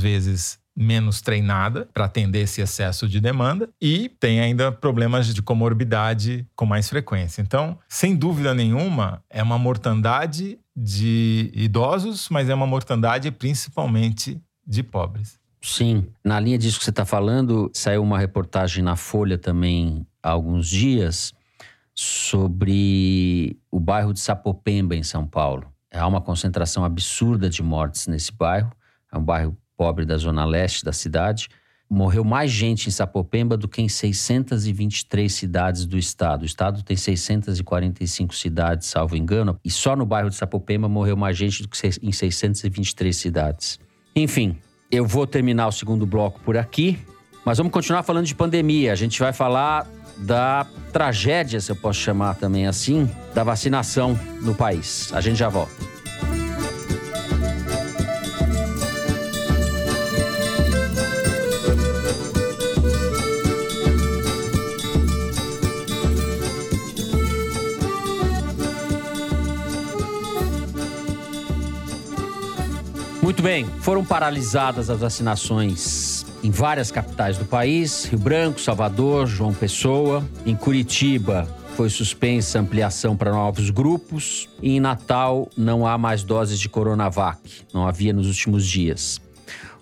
vezes, menos treinada para atender esse excesso de demanda e tem ainda problemas de comorbidade com mais frequência. Então, sem dúvida nenhuma, é uma mortandade de idosos, mas é uma mortandade principalmente de pobres. Sim, na linha disso que você está falando, saiu uma reportagem na Folha também há alguns dias sobre o bairro de Sapopemba, em São Paulo. Há uma concentração absurda de mortes nesse bairro. É um bairro pobre da zona leste da cidade. Morreu mais gente em Sapopemba do que em 623 cidades do estado. O estado tem 645 cidades, salvo engano, e só no bairro de Sapopemba morreu mais gente do que em 623 cidades. Enfim, eu vou terminar o segundo bloco por aqui, mas vamos continuar falando de pandemia. A gente vai falar da tragédia, se eu posso chamar também assim, da vacinação no país. A gente já volta. Muito bem, foram paralisadas as vacinações em várias capitais do país: Rio Branco, Salvador, João Pessoa. Em Curitiba, foi suspensa a ampliação para novos grupos. E em Natal, não há mais doses de Coronavac, não havia nos últimos dias.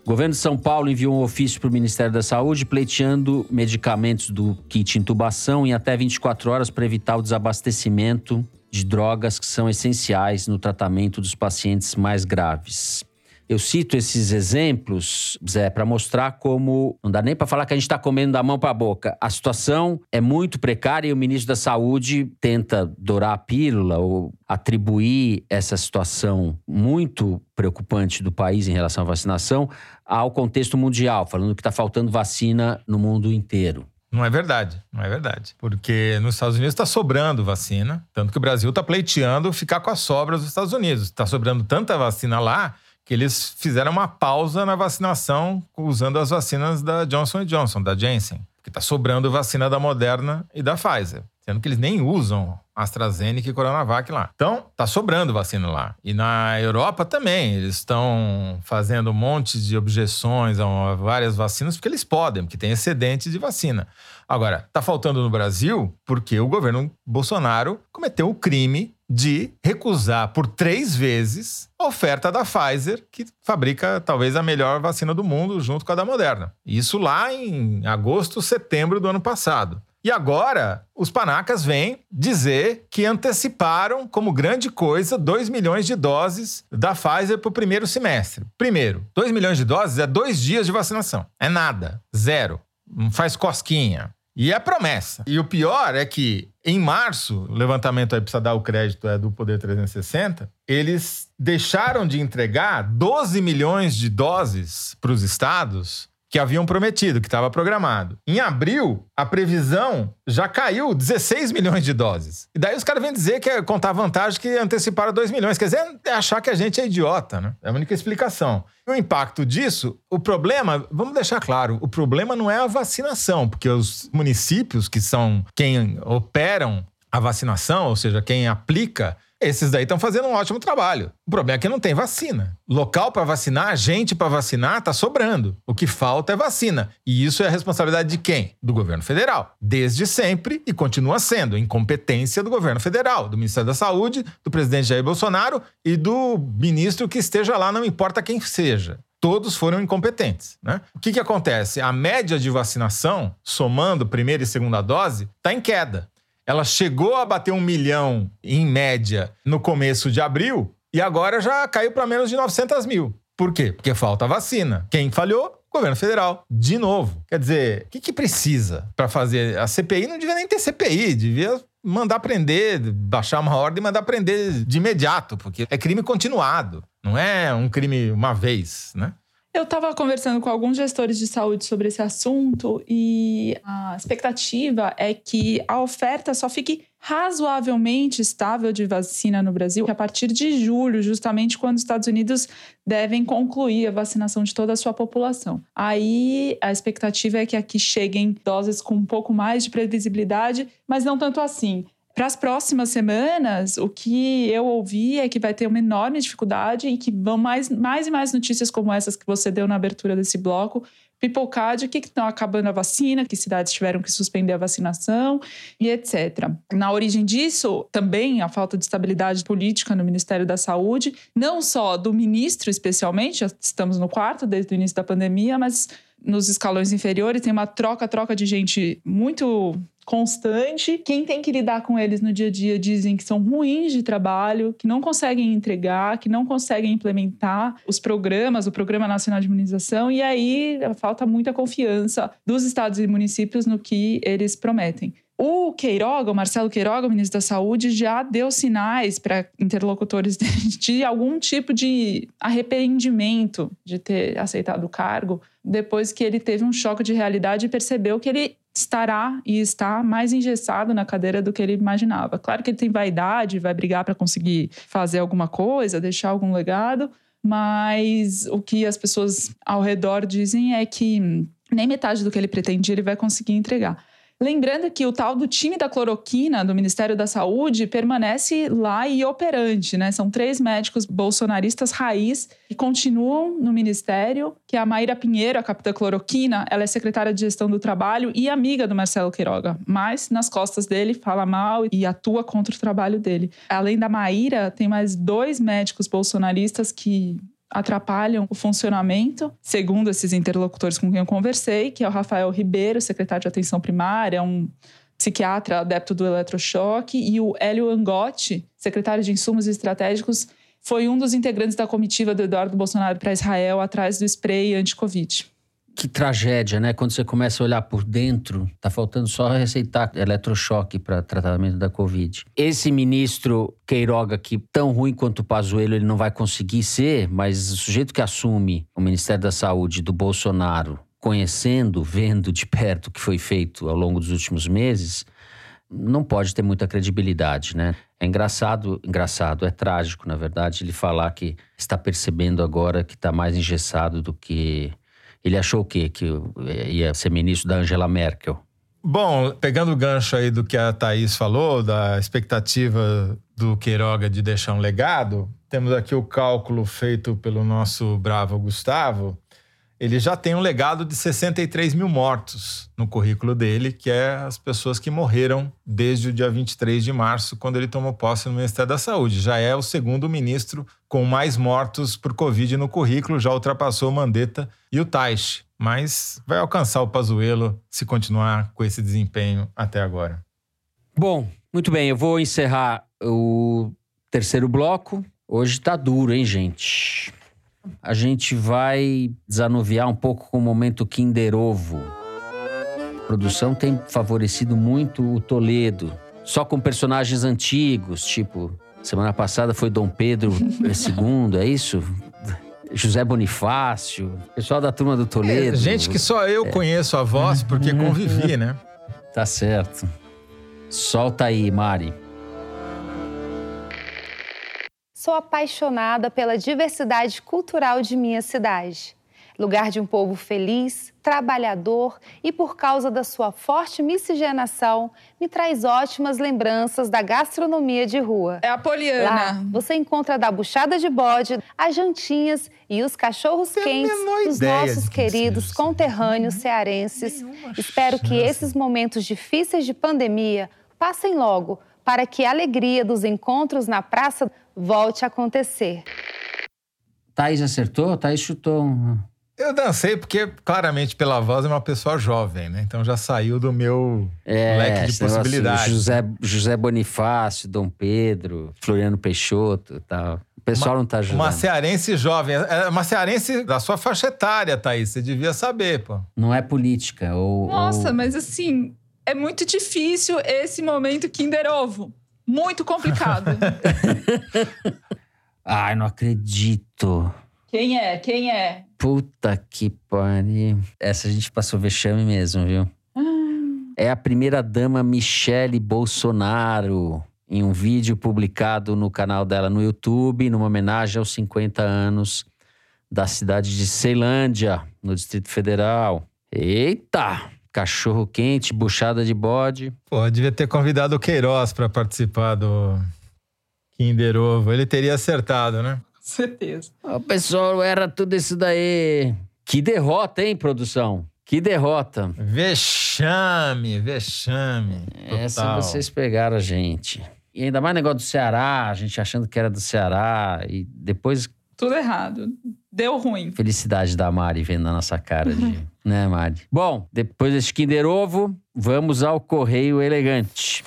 O governo de São Paulo enviou um ofício para o Ministério da Saúde pleiteando medicamentos do kit intubação em até 24 horas para evitar o desabastecimento de drogas que são essenciais no tratamento dos pacientes mais graves. Eu cito esses exemplos, Zé, para mostrar como não dá nem para falar que a gente está comendo da mão para a boca. A situação é muito precária e o ministro da Saúde tenta dourar a pílula ou atribuir essa situação muito preocupante do país em relação à vacinação ao contexto mundial, falando que está faltando vacina no mundo inteiro. Não é verdade, não é verdade. Porque nos Estados Unidos está sobrando vacina, tanto que o Brasil está pleiteando ficar com as sobras dos Estados Unidos. Está sobrando tanta vacina lá que eles fizeram uma pausa na vacinação usando as vacinas da Johnson Johnson, da Janssen, que está sobrando vacina da Moderna e da Pfizer, sendo que eles nem usam AstraZeneca e Coronavac lá. Então, tá sobrando vacina lá. E na Europa também, eles estão fazendo um monte de objeções a várias vacinas porque eles podem, porque tem excedente de vacina. Agora, tá faltando no Brasil porque o governo Bolsonaro cometeu o crime de recusar por três vezes a oferta da Pfizer, que fabrica talvez a melhor vacina do mundo, junto com a da Moderna. Isso lá em agosto, setembro do ano passado. E agora, os panacas vêm dizer que anteciparam como grande coisa 2 milhões de doses da Pfizer para o primeiro semestre. Primeiro, 2 milhões de doses é dois dias de vacinação. É nada. Zero. Não faz cosquinha. E é promessa. E o pior é que, em março, o levantamento aí precisa dar o crédito é do Poder 360, eles deixaram de entregar 12 milhões de doses para os estados que haviam prometido, que estava programado. Em abril, a previsão já caiu 16 milhões de doses. E daí os caras vêm dizer que é contar vantagem que anteciparam 2 milhões. Quer dizer, é achar que a gente é idiota, né? É a única explicação. E o impacto disso, o problema, vamos deixar claro, o problema não é a vacinação, porque os municípios que são quem operam a vacinação, ou seja, quem aplica, esses daí estão fazendo um ótimo trabalho. O problema é que não tem vacina. Local para vacinar, gente para vacinar, está sobrando. O que falta é vacina. E isso é a responsabilidade de quem? Do governo federal. Desde sempre e continua sendo. Incompetência do governo federal, do Ministério da Saúde, do presidente Jair Bolsonaro e do ministro que esteja lá, não importa quem seja todos foram incompetentes. Né? O que, que acontece? A média de vacinação, somando primeira e segunda dose, está em queda. Ela chegou a bater um milhão em média no começo de abril e agora já caiu para menos de 900 mil. Por quê? Porque falta vacina. Quem falhou? Governo federal. De novo. Quer dizer, o que, que precisa para fazer? A CPI não devia nem ter CPI, devia mandar prender, baixar uma ordem e mandar prender de imediato, porque é crime continuado, não é um crime uma vez, né? Eu estava conversando com alguns gestores de saúde sobre esse assunto e a expectativa é que a oferta só fique razoavelmente estável de vacina no Brasil a partir de julho, justamente quando os Estados Unidos devem concluir a vacinação de toda a sua população. Aí a expectativa é que aqui cheguem doses com um pouco mais de previsibilidade, mas não tanto assim. Para as próximas semanas, o que eu ouvi é que vai ter uma enorme dificuldade e que vão mais, mais e mais notícias como essas que você deu na abertura desse bloco pipocar de que estão acabando a vacina, que cidades tiveram que suspender a vacinação e etc. Na origem disso, também a falta de estabilidade política no Ministério da Saúde, não só do ministro especialmente, já estamos no quarto desde o início da pandemia, mas nos escalões inferiores tem uma troca-troca de gente muito constante. Quem tem que lidar com eles no dia a dia dizem que são ruins de trabalho, que não conseguem entregar, que não conseguem implementar os programas, o Programa Nacional de Imunização, e aí falta muita confiança dos estados e municípios no que eles prometem. O Queiroga, o Marcelo Queiroga, o ministro da Saúde, já deu sinais para interlocutores de algum tipo de arrependimento de ter aceitado o cargo, depois que ele teve um choque de realidade e percebeu que ele estará e está mais engessado na cadeira do que ele imaginava. Claro que ele tem vaidade, vai brigar para conseguir fazer alguma coisa, deixar algum legado, mas o que as pessoas ao redor dizem é que nem metade do que ele pretendia ele vai conseguir entregar. Lembrando que o tal do time da cloroquina do Ministério da Saúde permanece lá e operante, né? São três médicos bolsonaristas raiz que continuam no ministério, que é a Maíra Pinheiro, a capitã cloroquina, ela é secretária de gestão do trabalho e amiga do Marcelo Queiroga, mas nas costas dele fala mal e atua contra o trabalho dele. Além da Maíra, tem mais dois médicos bolsonaristas que atrapalham o funcionamento, segundo esses interlocutores com quem eu conversei, que é o Rafael Ribeiro, secretário de Atenção Primária, um psiquiatra adepto do eletrochoque, e o Hélio Angotti, secretário de Insumos Estratégicos, foi um dos integrantes da comitiva do Eduardo Bolsonaro para Israel atrás do spray anti-Covid. Que tragédia, né? Quando você começa a olhar por dentro, tá faltando só receitar eletrochoque para tratamento da Covid. Esse ministro Queiroga, que tão ruim quanto o Pazuello ele não vai conseguir ser, mas o sujeito que assume o Ministério da Saúde do Bolsonaro, conhecendo, vendo de perto o que foi feito ao longo dos últimos meses, não pode ter muita credibilidade, né? É engraçado, engraçado, é trágico, na verdade, ele falar que está percebendo agora que está mais engessado do que ele achou o quê? Que ia ser ministro da Angela Merkel. Bom, pegando o gancho aí do que a Thaís falou, da expectativa do Queiroga de deixar um legado, temos aqui o cálculo feito pelo nosso bravo Gustavo, ele já tem um legado de 63 mil mortos no currículo dele, que é as pessoas que morreram desde o dia 23 de março, quando ele tomou posse no Ministério da Saúde. Já é o segundo ministro com mais mortos por Covid no currículo, já ultrapassou o Mandetta e o Taish, mas vai alcançar o Pazuello se continuar com esse desempenho até agora. Bom, muito bem, eu vou encerrar o terceiro bloco. Hoje tá duro, hein, gente? A gente vai desanuviar um pouco com o momento Kinder Ovo. A produção tem favorecido muito o Toledo, só com personagens antigos, tipo, semana passada foi Dom Pedro II, é isso? José Bonifácio, pessoal da turma do Toledo. É, gente que só eu é. conheço a voz porque convivi, né? Tá certo. Solta aí, Mari. Sou apaixonada pela diversidade cultural de minha cidade. Lugar de um povo feliz, trabalhador e, por causa da sua forte miscigenação, me traz ótimas lembranças da gastronomia de rua. É a Poliana. Lá, você encontra da buchada de bode, as jantinhas e os cachorros quentes dos nossos queridos conterrâneos cearenses. Espero que esses momentos difíceis de pandemia passem logo para que a alegria dos encontros na praça volte a acontecer. Thaís acertou? Thaís chutou um... Eu dancei porque, claramente, pela voz é uma pessoa jovem, né? Então já saiu do meu é, leque de possibilidades. José, José Bonifácio, Dom Pedro, Floriano Peixoto e tal. O pessoal uma, não tá ajudando. Uma cearense jovem. É uma cearense da sua faixa etária, Thaís. Você devia saber, pô. Não é política. Ou, Nossa, ou... mas assim, é muito difícil esse momento Kinder Ovo. Muito complicado. Ai, não acredito. Quem é? Quem é? Puta que pariu. Essa a gente passou vexame mesmo, viu? É a primeira dama Michele Bolsonaro. Em um vídeo publicado no canal dela no YouTube, numa homenagem aos 50 anos da cidade de Ceilândia, no Distrito Federal. Eita! Cachorro quente, buchada de bode. Pô, devia ter convidado o Queiroz para participar do Kinder Ovo. Ele teria acertado, né? Certeza. O pessoal era tudo isso daí. Que derrota, hein, produção? Que derrota. Vexame, vexame. Essa Total. vocês pegaram a gente. E ainda mais negócio do Ceará, a gente achando que era do Ceará. E depois, Tudo errado. Deu ruim. felicidade da Mari vendo na nossa cara de. né, Mari? Bom, depois desse Kinder Ovo, vamos ao Correio Elegante.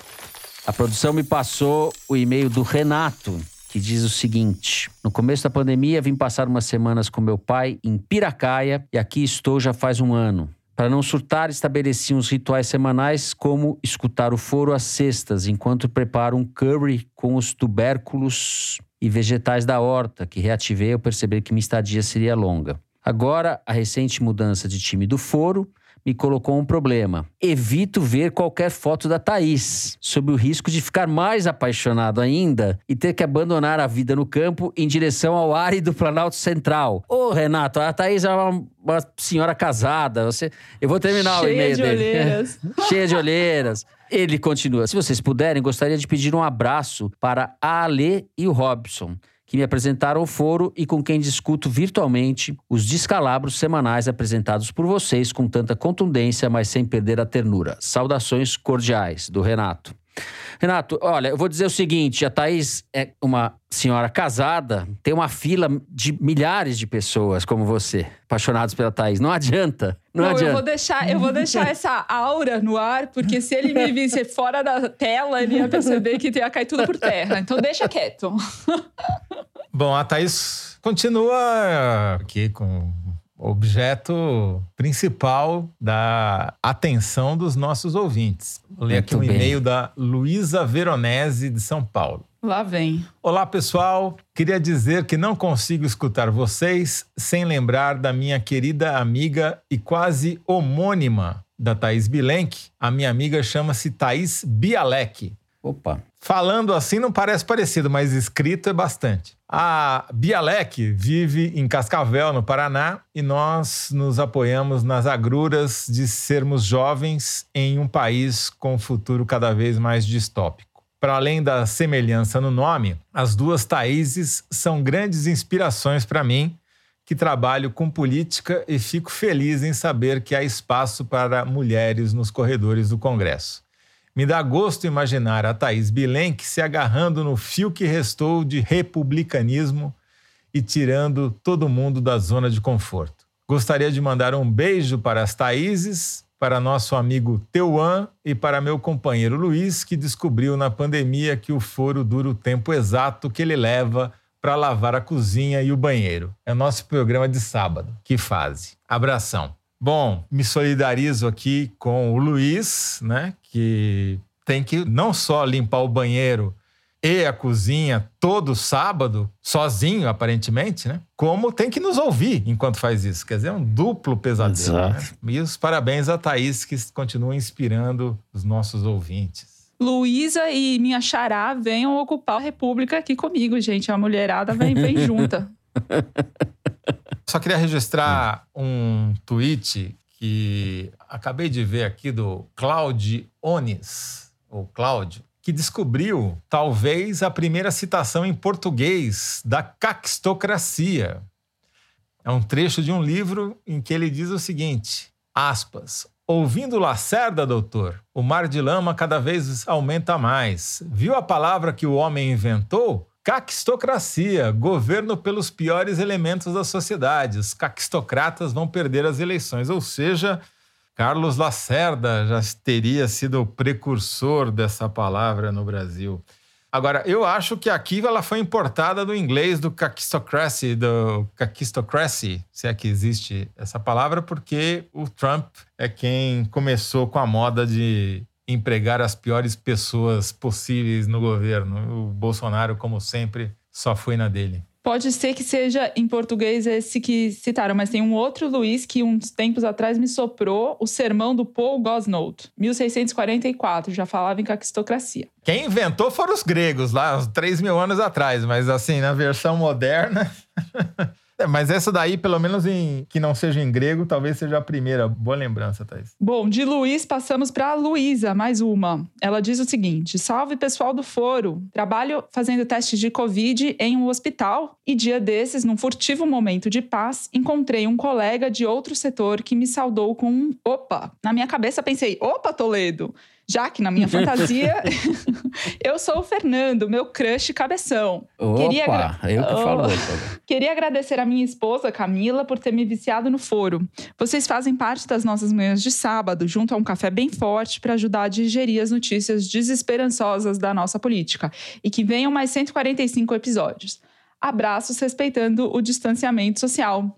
A produção me passou o e-mail do Renato, que diz o seguinte: No começo da pandemia, vim passar umas semanas com meu pai em Piracaia e aqui estou já faz um ano. Para não surtar, estabeleci uns rituais semanais, como escutar o foro às sextas, enquanto preparo um curry com os tubérculos e vegetais da horta, que reativei ao perceber que minha estadia seria longa. Agora, a recente mudança de time do foro me colocou um problema. Evito ver qualquer foto da Thaís, sob o risco de ficar mais apaixonado ainda e ter que abandonar a vida no campo em direção ao árido Planalto Central. Ô, Renato, a Thaís é uma, uma senhora casada. Você... Eu vou terminar o Cheia e-mail de dele. olheiras. Cheia de olheiras. Ele continua. Se vocês puderem, gostaria de pedir um abraço para a Ale e o Robson, que me apresentaram o foro e com quem discuto virtualmente os descalabros semanais apresentados por vocês com tanta contundência, mas sem perder a ternura. Saudações cordiais, do Renato. Renato, olha, eu vou dizer o seguinte: a Thaís é uma senhora casada, tem uma fila de milhares de pessoas como você, apaixonados pela Thaís. Não adianta. Não, Não, eu adianta. vou deixar, eu vou deixar essa aura no ar, porque se ele me visse fora da tela, ele ia perceber que ia cair tudo por terra. Então deixa quieto. Bom, a Thaís continua aqui com objeto principal da atenção dos nossos ouvintes. Vou ler aqui um e-mail da Luísa Veronese, de São Paulo. Lá vem. Olá, pessoal. Queria dizer que não consigo escutar vocês sem lembrar da minha querida amiga e quase homônima da Thaís Bilenque. A minha amiga chama-se Thaís Bialek. Opa. Falando assim não parece parecido, mas escrito é bastante. A Bialek vive em Cascavel, no Paraná, e nós nos apoiamos nas agruras de sermos jovens em um país com um futuro cada vez mais distópico. Para além da semelhança no nome, as duas Thaíses são grandes inspirações para mim, que trabalho com política e fico feliz em saber que há espaço para mulheres nos corredores do Congresso. Me dá gosto imaginar a Thaís Bilenque se agarrando no fio que restou de republicanismo e tirando todo mundo da zona de conforto. Gostaria de mandar um beijo para as Thaíses, para nosso amigo Teuan e para meu companheiro Luiz, que descobriu na pandemia que o foro dura o tempo exato que ele leva para lavar a cozinha e o banheiro. É nosso programa de sábado. Que fase. Abração. Bom, me solidarizo aqui com o Luiz, né, que tem que não só limpar o banheiro e a cozinha todo sábado, sozinho, aparentemente, né? Como tem que nos ouvir enquanto faz isso. Quer dizer, é um duplo pesadelo. Né? E os parabéns a Thaís, que continua inspirando os nossos ouvintes. Luísa e minha xará venham ocupar a República aqui comigo, gente. A mulherada vem, vem junta. Só queria registrar um tweet que acabei de ver aqui do Claudio Onis, ou Cláudio, que descobriu talvez a primeira citação em português da caquistocracia. É um trecho de um livro em que ele diz o seguinte: aspas. Ouvindo Lacerda, doutor, o mar de lama cada vez aumenta mais. Viu a palavra que o homem inventou? Caquistocracia, governo pelos piores elementos da sociedade. Os caquistocratas vão perder as eleições. Ou seja, Carlos Lacerda já teria sido o precursor dessa palavra no Brasil. Agora, eu acho que aqui ela foi importada do inglês do caquistocracy, do caquistocracy, se é que existe essa palavra, porque o Trump é quem começou com a moda de empregar as piores pessoas possíveis no governo. O Bolsonaro, como sempre, só foi na dele. Pode ser que seja em português esse que citaram, mas tem um outro Luiz que uns tempos atrás me soprou o sermão do Paul Gosnold, 1644, já falava em caquistocracia. Quem inventou foram os gregos, lá, uns 3 mil anos atrás, mas assim, na versão moderna. É, mas essa daí, pelo menos em que não seja em grego, talvez seja a primeira. Boa lembrança, Thaís. Bom, de Luiz passamos para Luísa, mais uma. Ela diz o seguinte: Salve pessoal do foro. Trabalho fazendo testes de Covid em um hospital e dia desses, num furtivo momento de paz, encontrei um colega de outro setor que me saudou com um opa. Na minha cabeça pensei: opa, Toledo já que na minha fantasia eu sou o Fernando, meu crush cabeção. Opa, Queria eu que oh. falo. Queria agradecer a minha esposa, Camila, por ter me viciado no foro. Vocês fazem parte das nossas manhãs de sábado, junto a um café bem forte para ajudar a digerir as notícias desesperançosas da nossa política. E que venham mais 145 episódios. Abraços respeitando o distanciamento social.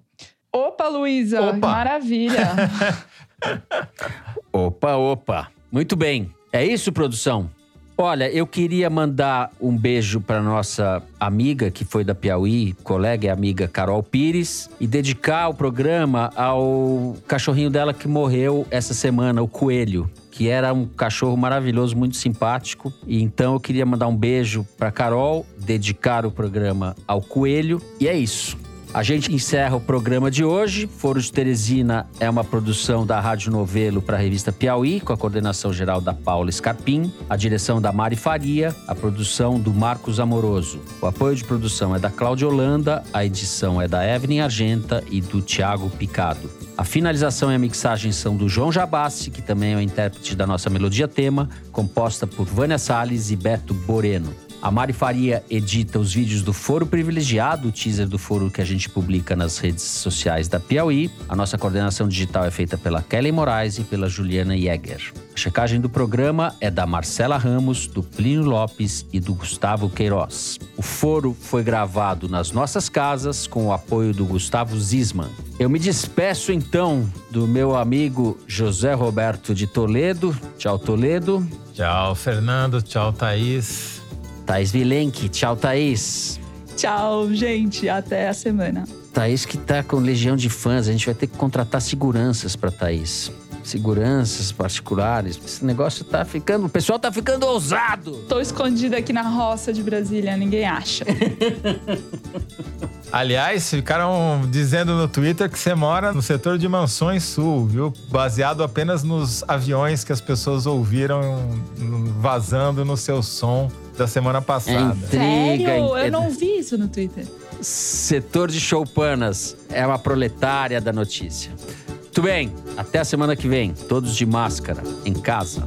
Opa, Luísa! Maravilha! opa, opa! Muito bem. É isso, produção? Olha, eu queria mandar um beijo para nossa amiga que foi da Piauí, colega e amiga Carol Pires, e dedicar o programa ao cachorrinho dela que morreu essa semana, o Coelho que era um cachorro maravilhoso, muito simpático. E então eu queria mandar um beijo para Carol, dedicar o programa ao Coelho. E é isso. A gente encerra o programa de hoje. Foro de Teresina é uma produção da Rádio Novelo para a revista Piauí, com a coordenação geral da Paula Scarpim, a direção da Mari Faria, a produção do Marcos Amoroso. O apoio de produção é da Cláudia Holanda, a edição é da Evelyn Argenta e do Tiago Picado. A finalização e a mixagem são do João Jabassi, que também é o intérprete da nossa melodia tema, composta por Vânia Salles e Beto Boreno. A Mari Faria edita os vídeos do Foro Privilegiado, o teaser do foro que a gente publica nas redes sociais da Piauí. A nossa coordenação digital é feita pela Kelly Moraes e pela Juliana Jäger. A checagem do programa é da Marcela Ramos, do Plínio Lopes e do Gustavo Queiroz. O foro foi gravado nas nossas casas com o apoio do Gustavo Zisman. Eu me despeço então do meu amigo José Roberto de Toledo. Tchau, Toledo. Tchau, Fernando. Tchau, Thaís. Thaís Vilenque. Tchau, Thaís. Tchau, gente. Até a semana. Thaís que tá com legião de fãs. A gente vai ter que contratar seguranças para Thaís. Seguranças particulares. Esse negócio tá ficando. O pessoal tá ficando ousado. Tô escondida aqui na roça de Brasília, ninguém acha. Aliás, ficaram dizendo no Twitter que você mora no setor de Mansões Sul, viu? Baseado apenas nos aviões que as pessoas ouviram vazando no seu som da semana passada. É Sério? Eu não vi isso no Twitter. Setor de Choupanas é uma proletária da notícia. Muito bem, até a semana que vem, todos de máscara, em casa.